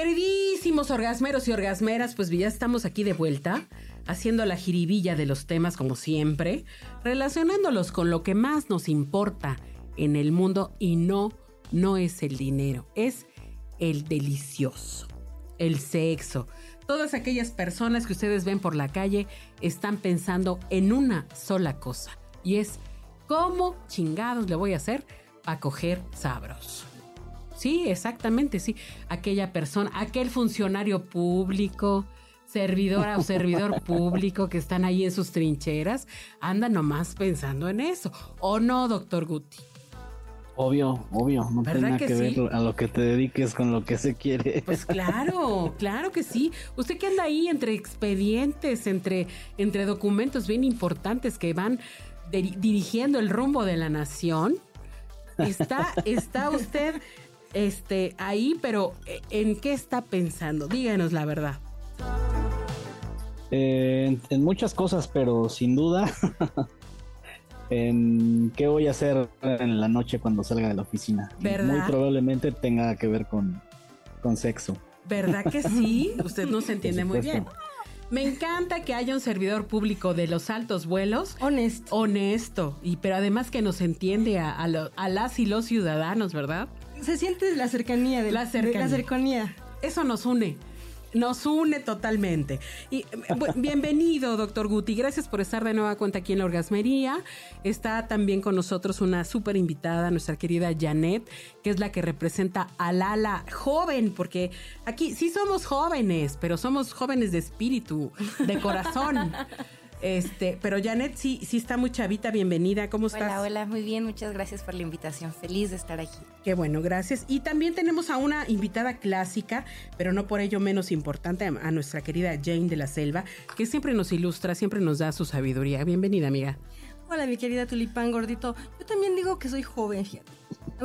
Queridísimos orgasmeros y orgasmeras, pues ya estamos aquí de vuelta, haciendo la jiribilla de los temas como siempre, relacionándolos con lo que más nos importa en el mundo y no, no es el dinero, es el delicioso, el sexo. Todas aquellas personas que ustedes ven por la calle están pensando en una sola cosa y es cómo chingados le voy a hacer para coger sabros. Sí, exactamente, sí. Aquella persona, aquel funcionario público, servidora o servidor público que están ahí en sus trincheras, anda nomás pensando en eso. ¿O no, doctor Guti? Obvio, obvio, no tiene que, que ver a lo que te dediques con lo que se quiere. Pues claro, claro que sí. Usted que anda ahí entre expedientes, entre, entre documentos bien importantes que van dirigiendo el rumbo de la nación, está, está usted este, ahí, pero eh, ¿en qué está pensando? Díganos la verdad. Eh, en, muchas cosas, pero sin duda en qué voy a hacer en la noche cuando salga de la oficina. Muy probablemente tenga que ver con, con sexo. ¿Verdad que sí? Usted no se entiende muy bien. Me encanta que haya un servidor público de los altos vuelos. Honesto. Honesto. Y pero además que nos entiende a, a las y los ciudadanos, ¿verdad? Se siente la cercanía de la cercanía. la cercanía. Eso nos une. Nos une totalmente. Y bienvenido, doctor Guti. Gracias por estar de nueva cuenta aquí en la Orgasmería. Está también con nosotros una súper invitada, nuestra querida Janet, que es la que representa al ala joven, porque aquí sí somos jóvenes, pero somos jóvenes de espíritu, de corazón. Este, pero Janet sí, sí está muy chavita, bienvenida, ¿cómo estás? Hola, hola, muy bien, muchas gracias por la invitación, feliz de estar aquí. Qué bueno, gracias. Y también tenemos a una invitada clásica, pero no por ello menos importante, a nuestra querida Jane de la Selva, que siempre nos ilustra, siempre nos da su sabiduría. Bienvenida, amiga. Hola, mi querida Tulipán Gordito. Yo también digo que soy joven, fíjate.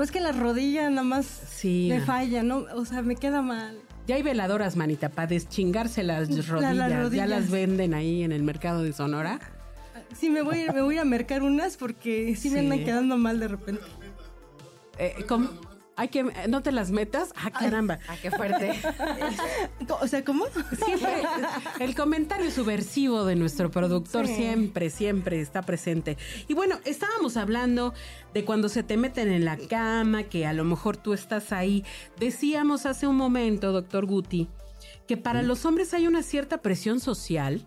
Es que la rodilla nada más sí. me falla, ¿no? O sea, me queda mal. Ya hay veladoras, manita, para deschingarse las rodillas. Ya las venden ahí en el mercado de Sonora. Sí, me voy, me voy a mercar unas porque sí, me andan quedando mal de repente. Eh, ¿cómo? Hay que, no te las metas. Ah, caramba. Ah, qué fuerte. o sea, ¿cómo? Siempre, el comentario subversivo de nuestro productor siempre, siempre está presente. Y bueno, estábamos hablando de cuando se te meten en la cama, que a lo mejor tú estás ahí. Decíamos hace un momento, doctor Guti, que para los hombres hay una cierta presión social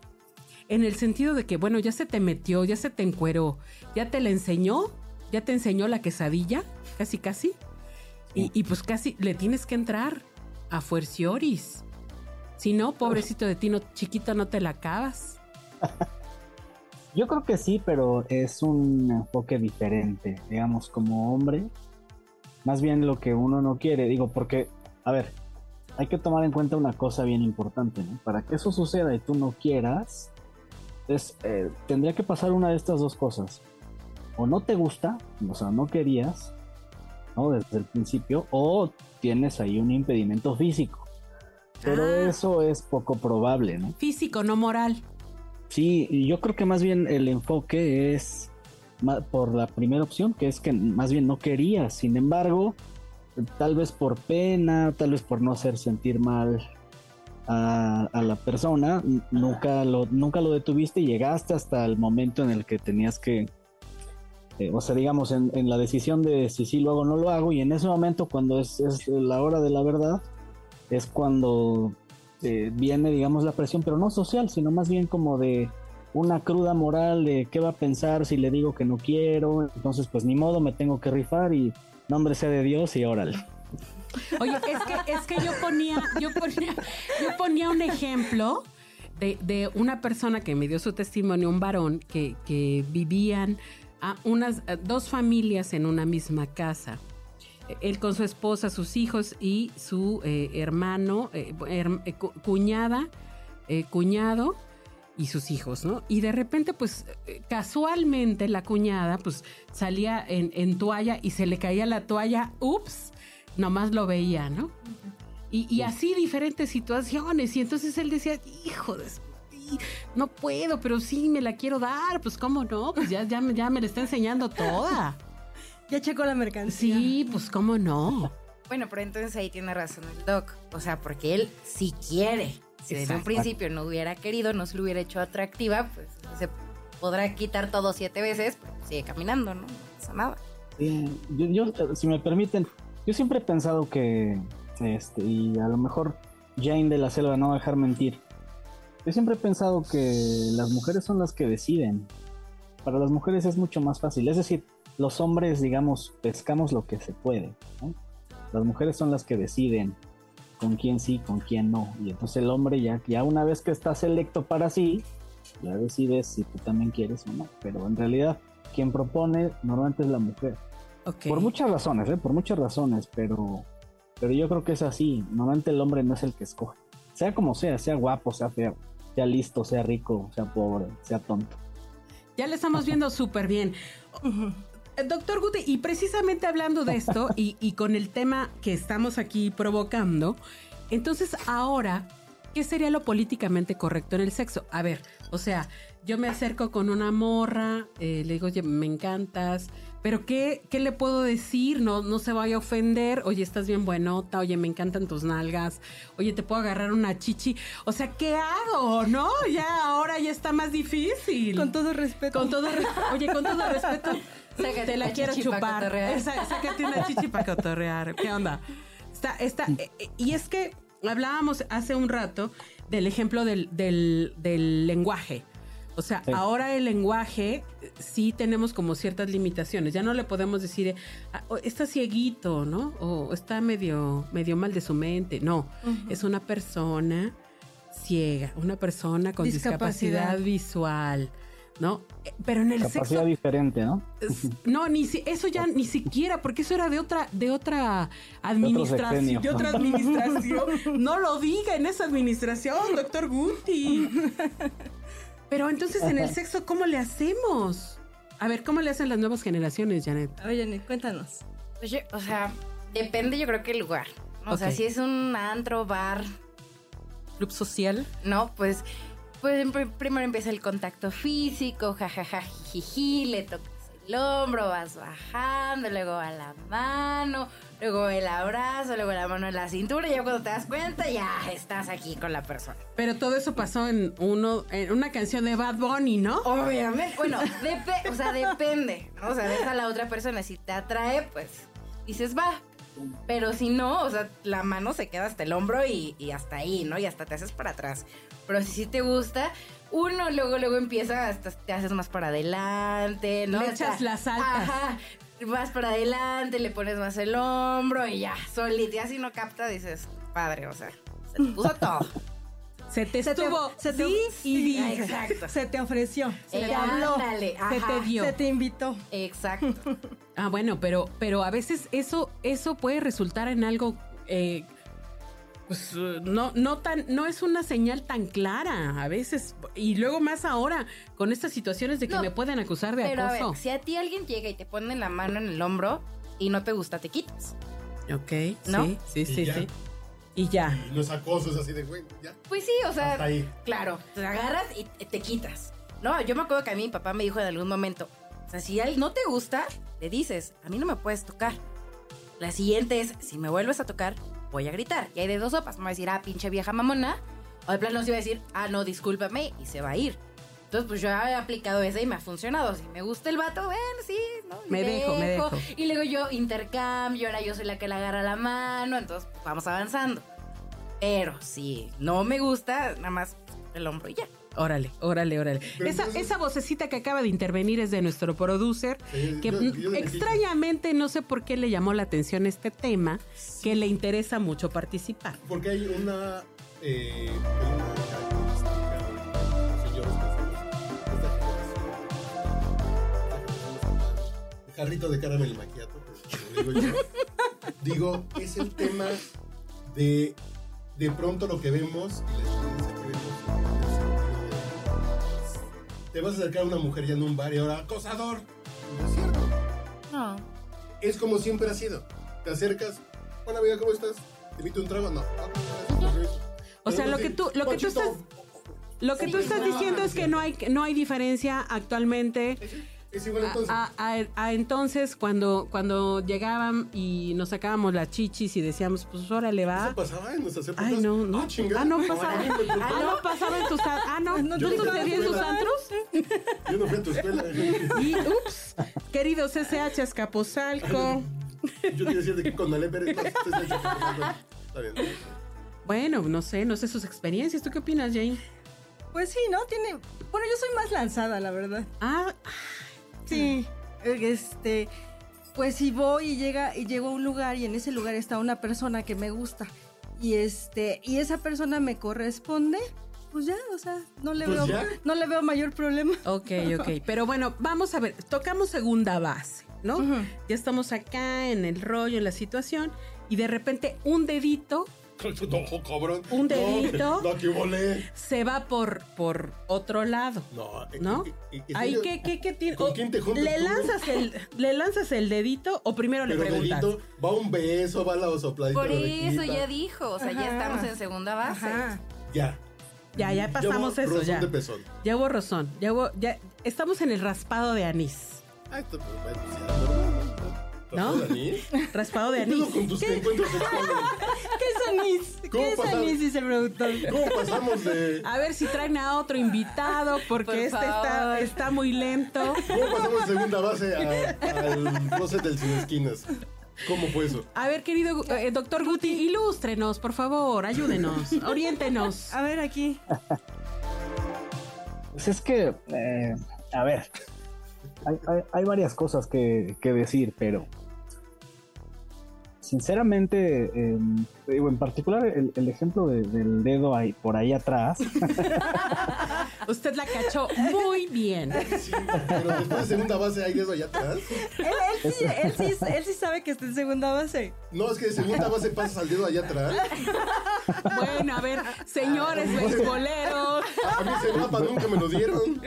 en el sentido de que, bueno, ya se te metió, ya se te encueró, ya te la enseñó, ya te enseñó la quesadilla, casi, casi. Y, pues casi le tienes que entrar a fuercioris. Si no, pobrecito de ti, no, chiquito, no te la acabas. Yo creo que sí, pero es un enfoque diferente, digamos, como hombre. Más bien lo que uno no quiere, digo, porque, a ver, hay que tomar en cuenta una cosa bien importante, ¿no? Para que eso suceda y tú no quieras, es, eh, tendría que pasar una de estas dos cosas. O no te gusta, o sea, no querías, desde el principio, o tienes ahí un impedimento físico. Pero ah. eso es poco probable, ¿no? Físico, no moral. Sí, yo creo que más bien el enfoque es por la primera opción, que es que más bien no querías. Sin embargo, tal vez por pena, tal vez por no hacer sentir mal a, a, la persona, nunca lo, nunca lo detuviste y llegaste hasta el momento en el que tenías que eh, o sea, digamos, en, la decisión de si sí lo hago o no lo hago, y en ese momento, cuando es, la hora de la verdad, es cuando eh, viene, digamos, la presión, pero no social, sino más bien como de una cruda moral de qué va a pensar si le digo que no quiero, entonces pues ni modo, me tengo que rifar y nombre sea de Dios y órale. Oye, es que, es que yo ponía, yo ponía, yo ponía un ejemplo de, de, una persona que me dio su testimonio, un varón que, que vivían a unas dos familias en una misma casa. Él con su esposa, sus hijos y su eh, hermano, eh, eh, cuñada, cuñado y sus hijos, ¿no? Y de repente, pues, eh, casualmente la cuñada, pues, salía en, en toalla y se le caía la toalla, ups, nomás lo veía, ¿no? Y, y así diferentes situaciones. Y entonces él decía, hijo de... No puedo, pero sí me la quiero dar. Pues cómo no, pues ya, ya, me- ya me la está enseñando toda. Ya checó la mercancía. Sí, pues cómo no. Bueno, pero entonces ahí tiene razón el doc. O sea, porque él sí quiere. Si desde un principio no hubiera querido, no se lo hubiera hecho atractiva, pues se podrá quitar todo siete veces, pero sigue caminando, ¿no? No pasa nada. Sí, yo, yo, si me permiten, yo siempre he pensado que, este, y a lo mejor Jane de la Selva no va a dejar mentir. Yo siempre he pensado que las mujeres son las que deciden. Para las mujeres es mucho más fácil. Es decir, los hombres, digamos, pescamos lo que se puede. ¿no? Las mujeres son las que deciden con quién sí, con quién no. Y entonces el hombre ya, ya una vez que está selecto para sí, ya decides si tú también quieres o no. Pero en realidad, quien propone normalmente es la mujer. Por muchas razones, ¿eh? Por muchas razones, pero, pero yo creo que es así. Normalmente el hombre no es el que escoge. Sea como sea, sea guapo, sea feo, sea listo, sea rico, sea pobre, sea tonto. Ya le estamos viendo súper bien. Doctor Gute, y precisamente hablando de esto y, y con el tema que estamos aquí provocando, entonces ahora, ¿qué sería lo políticamente correcto en el sexo? A ver, o sea, yo me acerco con una morra, eh, le digo, oye, me encantas, pero ¿qué, qué le puedo decir? No, no se vaya a ofender, oye, estás bien buenota, oye, me encantan tus nalgas, oye, te puedo agarrar una chichi. O sea, ¿qué hago? ¿No? Ya ahora ya está más difícil. Con todo respeto. Con todo, re- oye, con todo respeto, Sácate te la quiero chupar. Esa- sácate una chichi para cotorrear. ¿Qué onda? Está, está, eh, eh, y es que hablábamos hace un rato del ejemplo del, del, del lenguaje. O sea, Sí. ahora el lenguaje sí tenemos como ciertas limitaciones. Ya no le podemos decir, ah, está cieguito, ¿no? O está medio, medio mal de su mente. No, es una persona ciega, una persona con discapacidad, Discapacidad. visual, ¿no? Eh, Pero en el Capacidad sexo diferente, ¿no? No, ni si, eso ya ni siquiera, porque eso era de otra, de otra administración, de otra administración. No lo diga en esa administración, doctor Guti. Pero entonces en el sexo, ¿cómo le hacemos? A ver, ¿cómo le hacen las nuevas generaciones, Janet? Oye, Janet, cuéntanos. Oye, o sea, depende yo creo que el lugar. O sea, si es un antro, bar, Club social. ¿no? Pues, pues pr- primero empieza el contacto físico, jajaja, jijiji, le tocas el hombro, vas bajando, luego a la mano, luego el abrazo, luego la mano en la cintura, y ya cuando te das cuenta ya estás aquí con la persona. Pero todo eso pasó en uno, en una canción de Bad Bunny, ¿no? Obviamente, bueno, o sea, depende, ¿no? O sea, ves a la otra persona, si te atrae, pues dices, va. Pero si no, o sea, la mano se queda hasta el hombro y, y hasta ahí, ¿no? Y hasta te haces para atrás. Pero si sí te gusta, uno luego, luego empieza, hasta te haces más para adelante, ¿no? Le echas las altas. Ajá. Vas para adelante, le pones más el hombro y ya, solito. Y así no capta, dices, padre, o sea, se te puso todo. Se te Se te- estuvo se te- sí y sí, di. exacto. Se te ofreció. Se Eh, te habló. ándale, Se ajá. te dio. Se te invitó. Exacto. Ah, bueno, pero, pero a veces eso, eso puede resultar en algo, eh, pues no, no tan, no es una señal tan clara a veces, y luego más ahora con estas situaciones de que No, me pueden acusar de Pero a acoso. ver, si a ti alguien llega y te pone la mano en el hombro y no te gusta, te quitas. Ok, ¿No? sí, sí, sí. Y ya. Y no es acoso, es así de, güey, ya. Pues sí, o sea, Hasta ahí. claro, te agarras y te quitas. No, yo me acuerdo que a mí mi papá me dijo en algún momento, o sea, si a él no te gusta, le dices, a mí no me puedes tocar. La siguiente es, si me vuelves a tocar, voy a gritar. Y hay de dos sopas, me va a decir, ah, pinche vieja mamona. O de plano se va a decir, ah, no, discúlpame, y se va a ir. Entonces, pues yo he aplicado esa y me ha funcionado. Si me gusta el vato, bueno, sí, ¿no? Y Me dejo, me dejo. Y luego yo intercambio, ahora yo soy la que le agarra la mano, entonces pues, vamos avanzando. Pero si no me gusta, nada más el hombro y ya. Órale, órale, órale. Pero Esa, entonces- esa vocecita que acaba de intervenir es de nuestro producer, Sí, que yo- yo extrañamente no sé por qué le llamó la atención este tema, que le interesa mucho participar. Porque hay una. Eh, hay una jarrito de caramel maquiato, como digo yo. digo, es el tema de de pronto lo que vemos y la experiencia que vemos te vas a acercar a una mujer ya en un bar y ahora, acosador. No es cierto. No. Es como siempre ha sido. Te acercas, hola amiga, ¿cómo estás? ¿Te invito un trago? No. Ah, permiso. O sea, lo que tú- lo que tú estás- Lo que tú estás diciendo es que no hay, no hay diferencia actualmente Es igual entonces. a, a- a entonces cuando, cuando llegaban y nos sacábamos las chichis y decíamos, pues órale va. Eso pasaba en nuestras épocas. Ay, no, no. Ah, chingada. Ah, no pasaba. Ah, no pasaba en tus Ah, no. ¿No sucedía en tus antros? Yo no fui a tu escuela. Y ups, queridos SH Escaposalco. Yo te decía de que con Alep eres más. Está bien. Bueno, no sé, no sé sus experiencias. ¿Tú qué opinas, Jane? Pues sí, ¿no? Tiene. Bueno, yo soy más lanzada, la verdad. Ah, Sí. Este. Pues si voy y llega y llego a un lugar y en ese lugar está una persona que me gusta y este y esa persona me corresponde, pues ya, o sea, no le Pues veo ya. no le veo mayor problema. ok, ok. Pero bueno, vamos a ver. Tocamos segunda base, ¿no? Ya estamos acá en el rollo, en la situación. Y de repente un dedito No, cabrón. Un dedito. No, que volé. se va por, por otro lado. No. ¿No? eh, eh, ¿en Ahí? ¿qué, qué, qué tiene? ¿Con quién te juntas ¿Le tú? lanzas, el, ¿Le lanzas el dedito o primero le Pero preguntas? dedito, va un beso, va la sopladita. Por eso ya dijo, o sea, ya Ajá. estamos en segunda base. Ajá. Ya. Ya, ya pasamos Llevo eso, ya. de pezón. Ya hubo rozón. Ya hubo, ya estamos en el raspado de anís. Ah, esto, pues, ¿No? ¿Raspado de anís? Raspado de ¿Qué anís. con tus encuentros sexuales? ¿Qué es anís? ¿Cómo ¿Qué es anís? Dice el productor. ¿Cómo pasamos de.? A ver si traen a otro invitado, porque Por este está, está muy lento. ¿Cómo pasamos de segunda base al closet del sin esquinas? ¿Cómo fue eso? A ver, querido eh, doctor Guti, ilústrenos, por favor, ayúdenos, oriéntenos. A ver aquí. Pues es que, eh, a ver, hay, hay- hay varias cosas que, que decir, pero sinceramente, eh, digo, en particular el, el ejemplo de- del dedo ahí, por ahí atrás, Usted la cachó muy bien. Sí, pero después de segunda base hay dedo allá atrás. Él, él sí, él, sí, él sí sabe que está en segunda base. No, es que de segunda base pasas al dedo allá atrás. Bueno, a ver, señores beisboleros. A mí ese mapa nunca me lo dieron.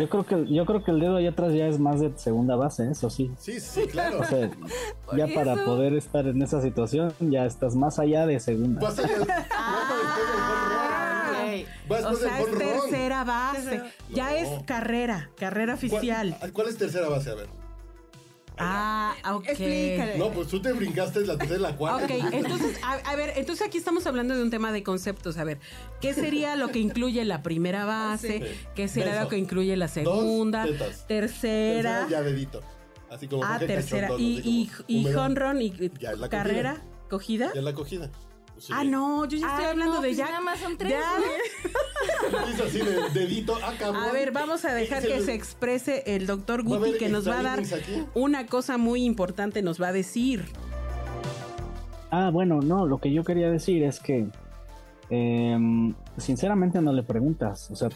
Yo creo que yo creo que el dedo ahí atrás ya es más de segunda base, eso sí. Sí, sí, claro. O sea, ya para poder estar en esa situación, ya estás más allá de segunda. Vas allá. Vas O sea, es tercera base. Ya No. es carrera, carrera oficial. ¿Cuál, cuál es tercera base? A ver. Ah, ok. Explícale. No, pues tú te brincaste la tercera y la cuarta. Ok, entonces, a, a ver, entonces aquí estamos hablando de un tema de conceptos. A ver, ¿qué sería lo que incluye la primera base? Sí. ¿Qué sería Beso. lo que incluye la segunda? tetas. tercera. Tercera ya dedito. Así como Ah, tercera. Cachondo, Y, así y, como y honron y Ya carrera, cogida. Ya es la cogida. Sí. Ah, no, yo ya estoy Ay, hablando no, de pues ya. nada más son tres, ya- ¿no? Dice así de dedito, ah, cabrón. A ver, vamos a dejar que se exprese el doctor ¿Va a Guti, que nos va a dar una cosa muy importante, nos va a decir. Ah, bueno, no, lo que yo quería decir es que em, sinceramente no le preguntas, o sea,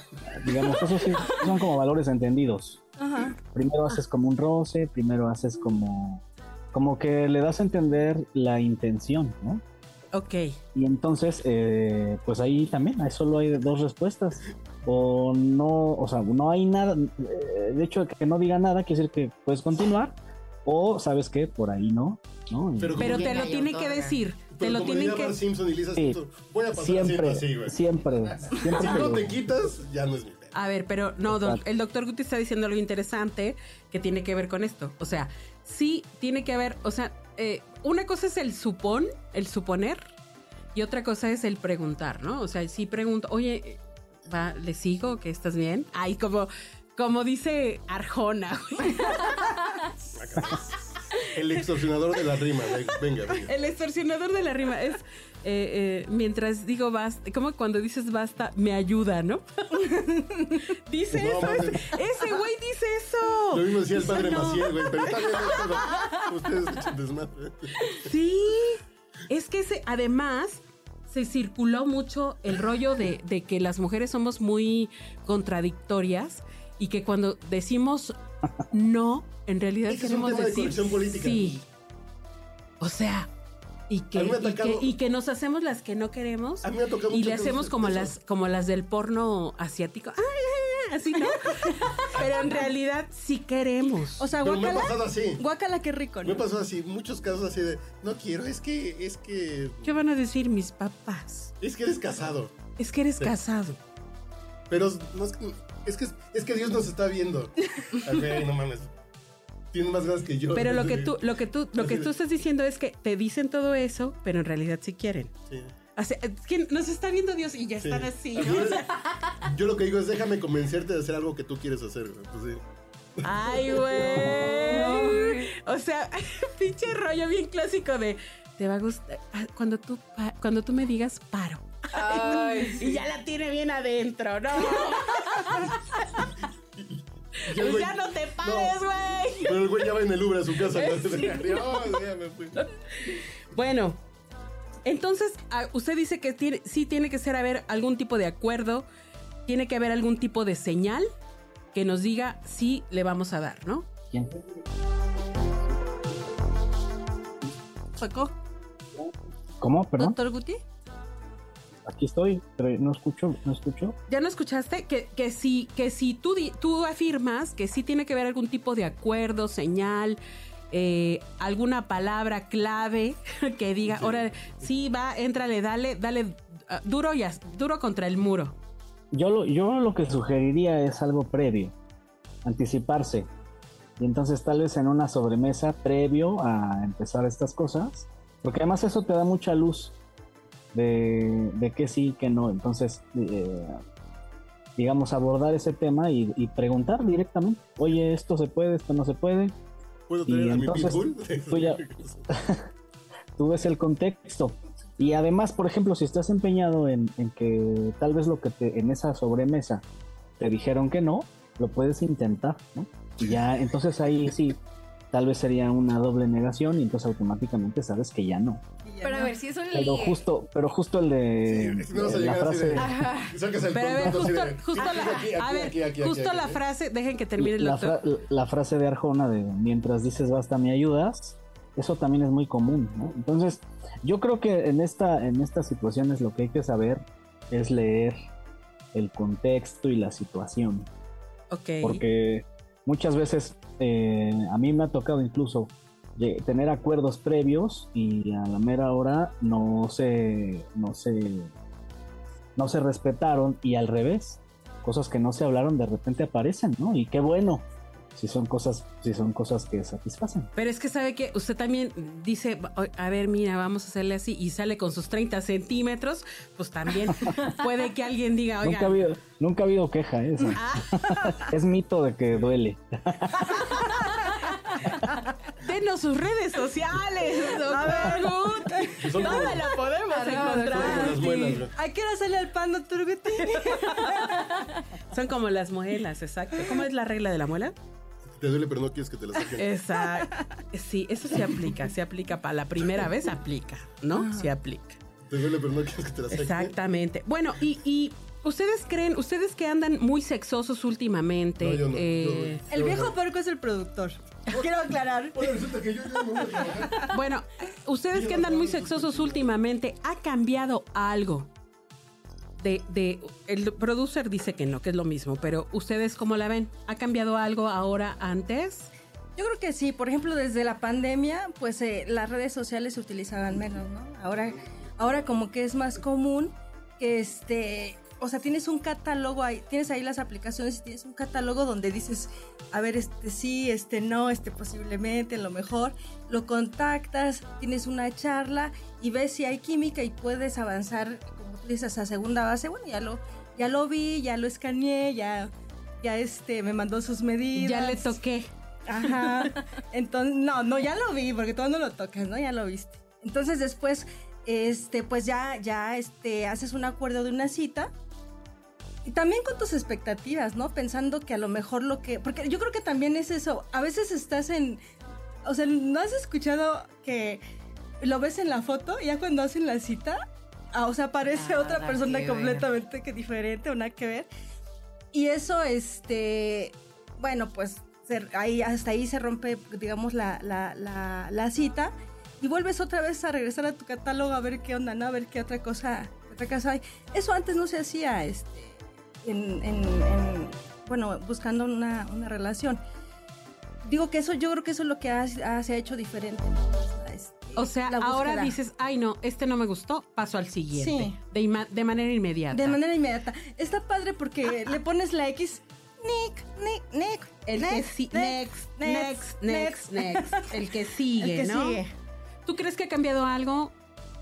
digamos, eso sí, son como valores entendidos. Ajá. Primero haces como un roce, primero haces como, como que le das a entender la intención, ¿no? Ok. Y entonces, eh, pues ahí también, ahí solo hay dos respuestas. O no, o sea, no hay nada, eh, de hecho, que no diga nada quiere decir que puedes continuar, o sabes que por ahí no, ¿no? Pero Pero te lo tiene que decir. Te lo tienen que. Simpson y Lisa Sí. Voy a pasar siempre, siempre así, güey. siempre, siempre, Si no te quitas, ya no es mi. A ver, pero no, doc- el doctor Guti está diciendo algo interesante que tiene que ver con esto. O sea, sí tiene que haber, o sea, eh, una cosa es el supón, el suponer, y otra cosa es el preguntar, ¿no? O sea, si pregunto, oye, va, ¿le sigo? ¿Que estás bien? Ay, como, como dice Arjona. El extorsionador de la rima, venga. venga. El extorsionador de la rima es, eh, eh, mientras digo basta, como cuando dices basta, me ayuda, ¿no? dice No, eso, ese, ese güey dice eso. Lo mismo decía el padre no. Maciel, güey, pero está bien, ustedes escuchen desmadre. Sí, es que se, además se circuló mucho el rollo de, de que las mujeres somos muy contradictorias y que cuando decimos no, en realidad Ese queremos decir política. sí. O sea, y que, A me y, que, atacado- y que nos hacemos las que no queremos A mí me ha tocado y le hacemos eso. como las, como las del porno asiático. Ay, ay, así no. Pero en realidad sí queremos. O sea, Pero me ha pasado así. Guácala, qué rico, Me ¿no? ha pasado así, muchos casos así de, no quiero, es que, es que, ¿Qué van a decir mis papás? es que eres casado. Es que eres Sí. casado. Pero no es que, es que, es que Dios nos está viendo. Ok, no mames. Tiene más ganas que yo. Pero lo que tú, lo que tú, lo que tú estás diciendo es que te dicen todo eso, pero en realidad sí quieren. Sí. O sea, que nos está viendo Dios y ya Sí. están así. ¿no? es. Yo lo que digo es déjame convencerte de hacer algo que tú quieres hacer. güey. Pues sí. Ay, güey. O sea, pinche rollo bien clásico de te va a gustar ah, cuando tú cuando tú me digas paro. Ay, Y ya la tiene bien adentro, ¿no? Pues güey- ya no te pares, güey. Pero el güey ya va en el Uber a su casa. Dios, ya me fui. Bueno, entonces ah, usted dice que tiene, sí tiene que ser haber algún tipo de acuerdo, tiene que haber algún tipo de señal que nos diga sí le vamos a dar, ¿no? ¿Quién? ¿Sacó? ¿Cómo? Perdón. ¿Doctor Guti? Aquí estoy, pero no escucho, no escucho. ¿Ya no escuchaste? Que, que si, que si tú, tú afirmas que sí tiene que haber algún tipo de acuerdo, señal, eh, alguna palabra clave que diga, ahora sí va, éntrale, dale, dale ah, duro y duro contra el muro. Yo lo, yo lo que sugeriría es algo previo, anticiparse. Y entonces tal vez en una sobremesa previo a empezar estas cosas, porque además eso te da mucha luz de, de que sí, que no. Entonces, eh, digamos, abordar ese tema y, y preguntar directamente, oye, esto se puede, esto no se puede. ¿Puedo Y tener a mi entonces, pitbull? tú ya- tú ves el contexto. Y además, por ejemplo, si estás empeñado en, en que tal vez lo que te, en esa sobremesa te dijeron que no, lo puedes intentar, ¿no? Y ya, entonces ahí sí, tal vez sería una doble negación y entonces automáticamente sabes que ya no. Ya Pero a ver, si es un Pero justo, pero justo el de Sí, es que no la frase, de- Pero a ver, justo, de- la, aquí, a ver, aquí, aquí, justo aquí, la frase, dejen que termine el la, doctor. fra- la frase de Arjona de mientras dices basta me ayudas, eso también es muy común, ¿no? Entonces, yo creo que en esta, en estas situaciones lo que hay que saber es leer el contexto y la situación. Ok. Porque muchas veces eh, a mí me ha tocado incluso tener acuerdos previos y a la mera hora no se, no se, no se respetaron y al revés, cosas que no se hablaron de repente aparecen, ¿no? Y qué bueno si son cosas, si son cosas que satisfacen. Pero es que sabe que usted también dice, "O- a ver, mira, vamos a hacerle así y sale con sus 30 centímetros, pues también puede que alguien diga, Nunca ha oiga, habido, nunca ha habido queja, ¿eh? Eso. es mito de que duele. denos sus redes sociales, doctor Gut. ¿Dónde la podemos Arroba son como encontrar? las muelas, güey. ¿A qué hora sale el pan, doctor? Son como las muelas, exacto. ¿Cómo es la regla de la muela? Te duele, pero no quieres que te la saquen. Exacto. Sí, eso se aplica, se aplica para la primera vez, aplica, ¿no? Se aplica. Te duele, pero no quieres que te la saquen. Exactamente. Bueno, y, y ustedes creen, ustedes que andan muy sexosos últimamente, No, yo no, eh, yo- El viejo puerco es el productor. Quiero aclarar. Oye, resulta que yo ya no voy a trabajar. bueno, ustedes que andan muy sexosos últimamente, ¿ha cambiado algo? De, de, el producer dice que no, que es lo mismo, pero ustedes cómo la ven? ¿Ha cambiado algo ahora antes? Yo creo que sí, por ejemplo, desde la pandemia, pues eh, las redes sociales se utilizaban menos, ¿no? Ahora, ahora como que es más común que este, o sea, tienes un catálogo ahí, tienes ahí las aplicaciones y tienes un catálogo donde dices, a ver, este sí, este no, este posiblemente, lo mejor, lo contactas, tienes una charla y ves si hay química y puedes avanzar, como tú dices, a segunda base, bueno, ya lo, ya lo vi, ya lo escaneé, ya, ya este, me mandó sus medidas. Ya le toqué. Ajá. Entonces, no, no, ya lo vi, porque tú no lo tocas, ¿no? Ya lo viste. Entonces después, este, pues ya, ya, este, haces un acuerdo de una cita. Y también con tus expectativas, ¿no? Pensando que a lo mejor lo que. Porque yo creo que también es eso. A veces estás en. O sea, ¿no has escuchado que lo ves en la foto y ya cuando hacen la cita? ah, o sea, aparece Nada otra persona que ver. completamente que diferente o nada que ver. Y eso, este. Bueno, pues ahí, hasta ahí se rompe, digamos, la, la, la, la cita. Y vuelves otra vez a regresar a tu catálogo a ver qué onda, ¿no? A ver qué otra cosa, qué otra cosa hay. Eso antes no se hacía, este, en, en- en- bueno, buscando una, una relación. Digo que eso, yo creo que eso es lo que ha- ha- se ha hecho diferente. Este, O sea, ahora dices, ay no, este no me gustó, paso al siguiente. Sí. De, de manera inmediata. De manera inmediata. Está padre porque le pones la X, Nick, Nick, Nick. El que next, sí, next, next, next, next, El que sigue, El que ¿no? sigue. ¿Tú crees que ha cambiado algo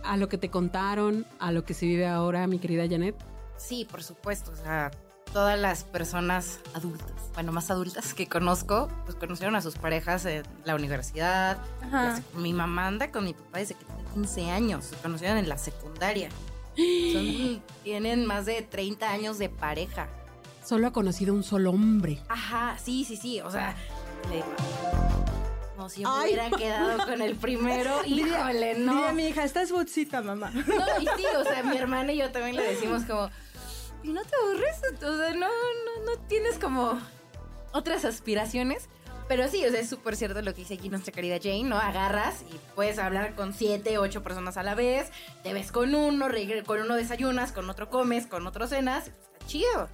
a lo que te contaron, a lo que se vive ahora, mi querida Janet? Sí, por supuesto. O sea, todas las personas adultas, bueno, más adultas que conozco, pues conocieron a sus parejas en la universidad. Ajá. Mi mamá anda con mi papá desde que tiene 15 años. Se conocieron en la secundaria. Son- tienen más de 30 años de pareja. Solo ha conocido un solo hombre. Ajá, sí, sí, sí. O sea, le- no, si yo me hubiera quedado con el primero, híjole, no. Diría mi hija, estás botsita, mamá. No, y sí, o sea, mi hermana y yo también le decimos como, ¿y no te aburres? O sea, no, no, no tienes como otras aspiraciones. Pero sí, o sea, es súper cierto lo que dice aquí nuestra querida Jane, ¿no? Agarras y puedes hablar con siete, ocho personas a la vez, te ves con uno, con uno desayunas, con otro comes, con otro cenas, está chido.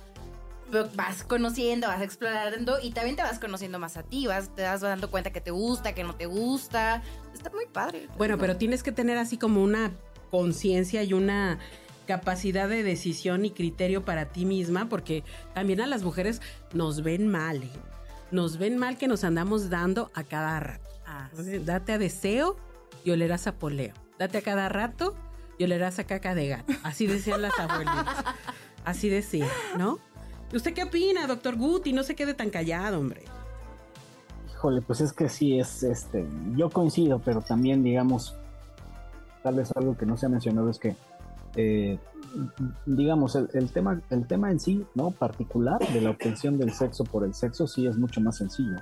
Vas conociendo, vas explorando y también te vas conociendo más a ti, vas, te vas dando cuenta que te gusta, que no te gusta. Está muy padre. Bueno, pero tienes que tener así como una conciencia y una capacidad de decisión y criterio para ti misma, porque también a las mujeres nos ven mal, ¿eh? Nos ven mal que nos andamos dando a cada rato. Ah, Entonces, date a deseo y olerás a poleo. Date a cada rato y olerás a caca de gato. Así decían las abuelitas. Así decían, ¿no? ¿Usted qué opina, doctor Guti? No se quede tan callado, hombre. Híjole, pues es que sí, es este, yo coincido, pero también digamos, tal vez algo que no se ha mencionado es que, eh, digamos, el, tema, el tema en sí, ¿no? Particular de la obtención del sexo por el sexo sí es mucho más sencillo.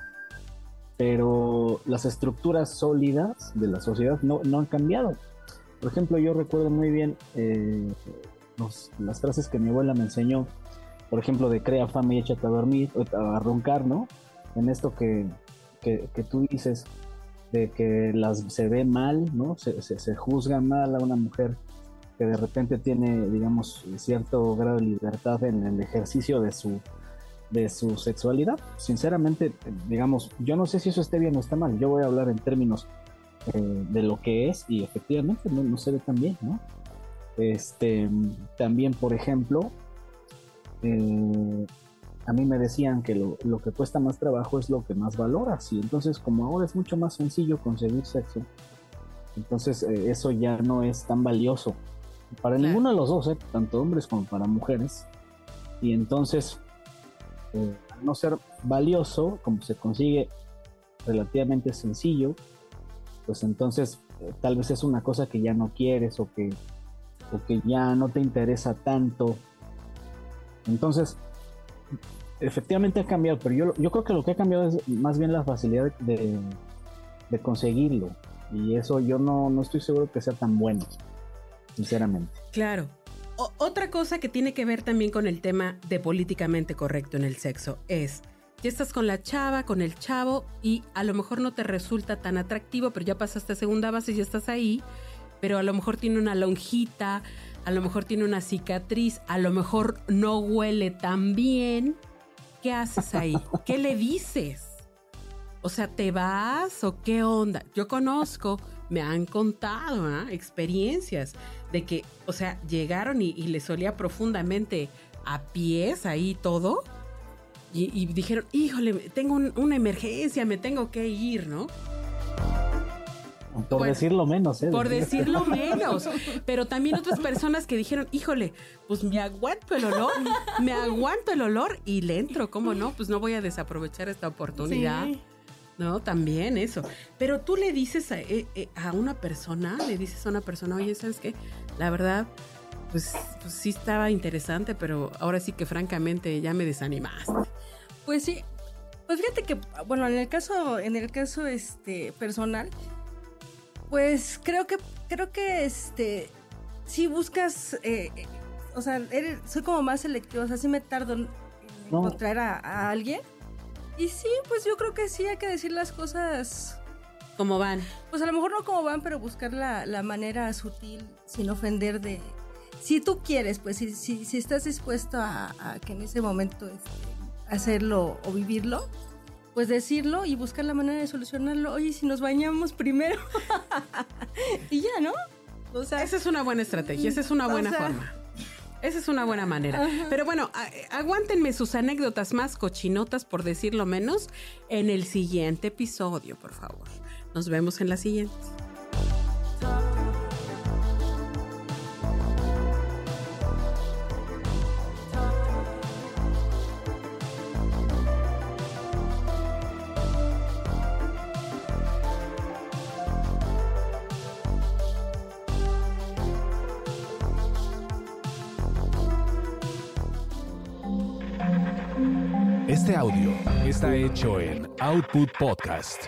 Pero las estructuras sólidas de la sociedad no, no han cambiado. Por ejemplo, yo recuerdo muy bien eh, las frases que mi abuela me enseñó, por ejemplo, de crea fama y échate a dormir, a roncar, ¿no? En esto que, que, que tú dices, de que se ve mal, ¿no? Se, se juzga mal a una mujer que de repente tiene, digamos, cierto grado de libertad en el ejercicio de su, de su sexualidad. Sinceramente, digamos, yo no sé si eso esté bien o está mal. Yo voy a hablar en términos eh, de lo que es y efectivamente no, no se ve tan bien, ¿no? Este, también, por ejemplo, eh, a mí me decían que lo, lo que cuesta más trabajo es lo que más valoras y entonces como ahora es mucho más sencillo conseguir sexo, entonces eh, eso ya no es tan valioso para Claro. ninguno de los dos, ¿eh? tanto hombres como para mujeres. Y entonces, eh, al no ser valioso, como se consigue relativamente sencillo, pues entonces eh, tal vez es una cosa que ya no quieres o que, o que ya no te interesa tanto. Entonces, efectivamente ha cambiado, pero yo, yo creo que lo que ha cambiado es más bien la facilidad de, de conseguirlo. Y eso yo no, no estoy seguro que sea tan bueno, sinceramente. Claro. O- otra cosa que tiene que ver también con el tema de políticamente correcto en el sexo es, ya estás con la chava, con el chavo y a lo mejor no te resulta tan atractivo, pero ya pasaste a segunda base y ya estás ahí, pero a lo mejor tiene una lonjita, a lo mejor tiene una cicatriz, a lo mejor no huele tan bien. ¿Qué haces ahí? ¿Qué le dices? O sea, ¿te vas o qué onda? Yo conozco, me han contado ¿ah? experiencias de que, o sea, llegaron y, y les olía profundamente a pies ahí todo. Y, y dijeron, híjole, tengo un- una emergencia, me tengo que ir, ¿no? Por Bueno, decirlo menos, ¿eh? Por decirlo menos. Pero también otras personas que dijeron, híjole, pues me aguanto el olor, me aguanto el olor y le entro, ¿cómo no? Pues no voy a desaprovechar esta oportunidad. Sí. No, también eso. Pero tú le dices a, eh, eh, a una persona, le dices a una persona, oye, ¿sabes qué? La verdad, pues, pues sí estaba interesante, pero ahora sí que francamente ya me desanimaste. Pues sí. Pues fíjate que, bueno, en el caso, en el caso este personal, pues creo que, creo que este, si buscas, eh, eh, o sea, eres- soy como más selectivo, o sea, sí me tardo en No. encontrar a, a alguien. Y sí, pues yo creo que sí hay que decir las cosas, ¿Cómo van? pues a lo mejor no como van, pero buscar la, la manera sutil, sin ofender de... Si tú quieres, pues si, si, si estás dispuesto a, a que en ese momento este, hacerlo o vivirlo, pues decirlo y buscar la manera de solucionarlo. Oye, si nos bañamos primero. y ya, ¿no? O sea, esa es una buena estrategia, esa es una buena o sea, forma. Esa es una buena manera. Pero bueno, aguántenme sus anécdotas más cochinotas, por decirlo menos, en el siguiente episodio, por favor. Nos vemos en la siguiente. Está hecho en Output Podcast.